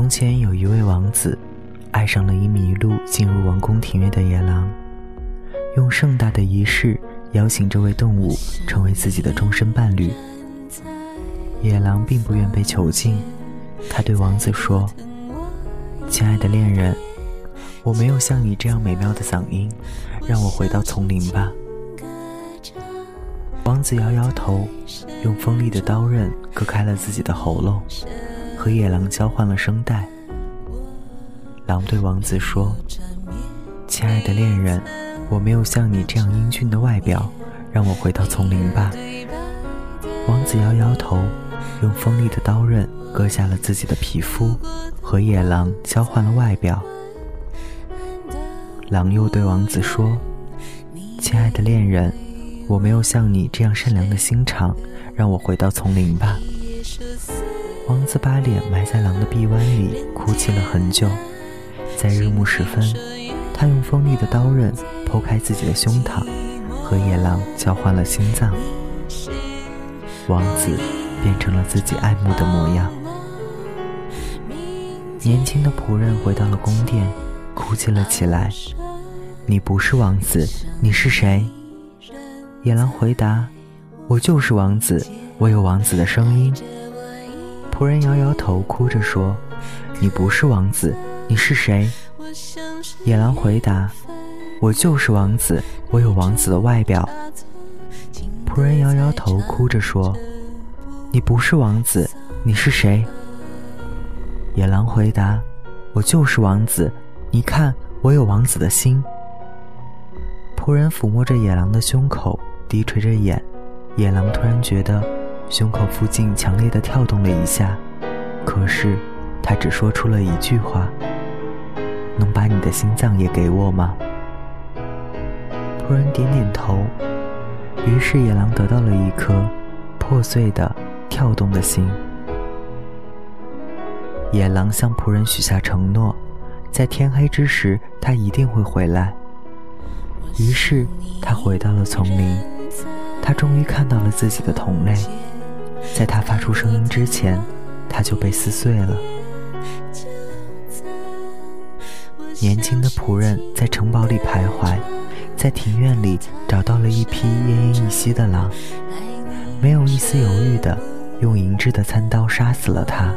从前有一位王子，爱上了一迷路进入王宫庭院的野狼，用盛大的仪式邀请这位动物成为自己的终身伴侣。野狼并不愿被囚禁，他对王子说：“亲爱的恋人，我没有像你这样美妙的嗓音，让我回到丛林吧。”王子摇摇头，用锋利的刀刃割开了自己的喉咙，和野狼交换了声带。狼对王子说：“亲爱的恋人，我没有像你这样英俊的外表，让我回到丛林吧。”王子摇摇头，用锋利的刀刃割下了自己的皮肤，和野狼交换了外表。狼又对王子说：“亲爱的恋人。”我没有像你这样善良的心肠，让我回到丛林吧。王子把脸埋在狼的臂弯里，哭泣了很久。在日暮时分，他用锋利的刀刃剖开自己的胸膛，和野狼交换了心脏。王子变成了自己爱慕的模样。年轻的仆人回到了宫殿，哭泣了起来。你不是王子，你是谁？野狼回答：“我就是王子，我有王子的声音。”仆人摇摇头，哭着说：“你不是王子，你是谁？”野狼回答：“我就是王子，我有王子的外表。”仆人摇摇头，哭着说：“你不是王子，你是谁？”野狼回答：“我就是王子，你看，我有王子的心。”仆人抚摸着野狼的胸口。低垂着眼，野狼突然觉得胸口附近强烈的跳动了一下，可是他只说出了一句话：“能把你的心脏也给我吗？”仆人点点头，于是野狼得到了一颗破碎的、跳动的心。野狼向仆人许下承诺，在天黑之时他一定会回来。于是他回到了丛林。他终于看到了自己的同类，在他发出声音之前，他就被撕碎了。年轻的仆人在城堡里徘徊，在庭院里找到了一匹奄奄一息的狼，没有一丝犹豫的用银质的餐刀杀死了他。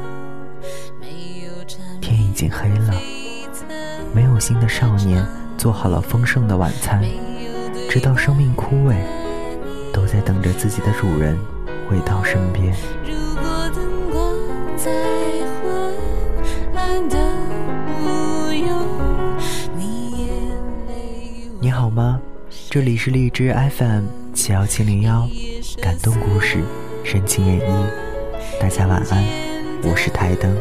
天已经黑了，没有心的少年做好了丰盛的晚餐，直到生命枯萎。都在等着自己的主人回到身边。你好吗？这里是荔枝 FM 七幺七零幺，感动故事，深情演绎。大家晚安，我是台灯。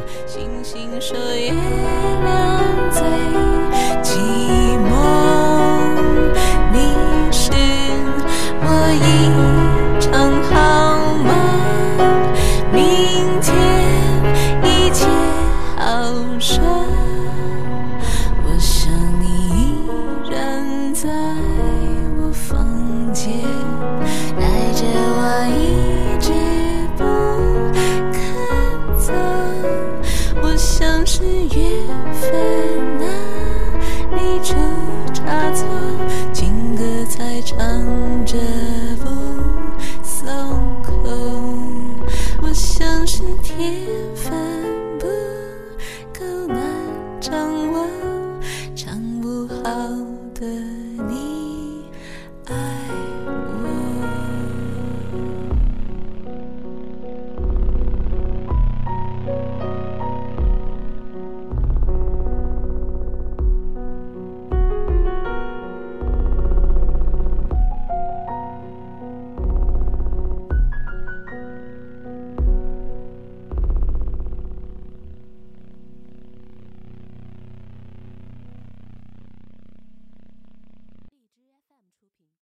在我房间，带着我一直不肯走。我像是缘分。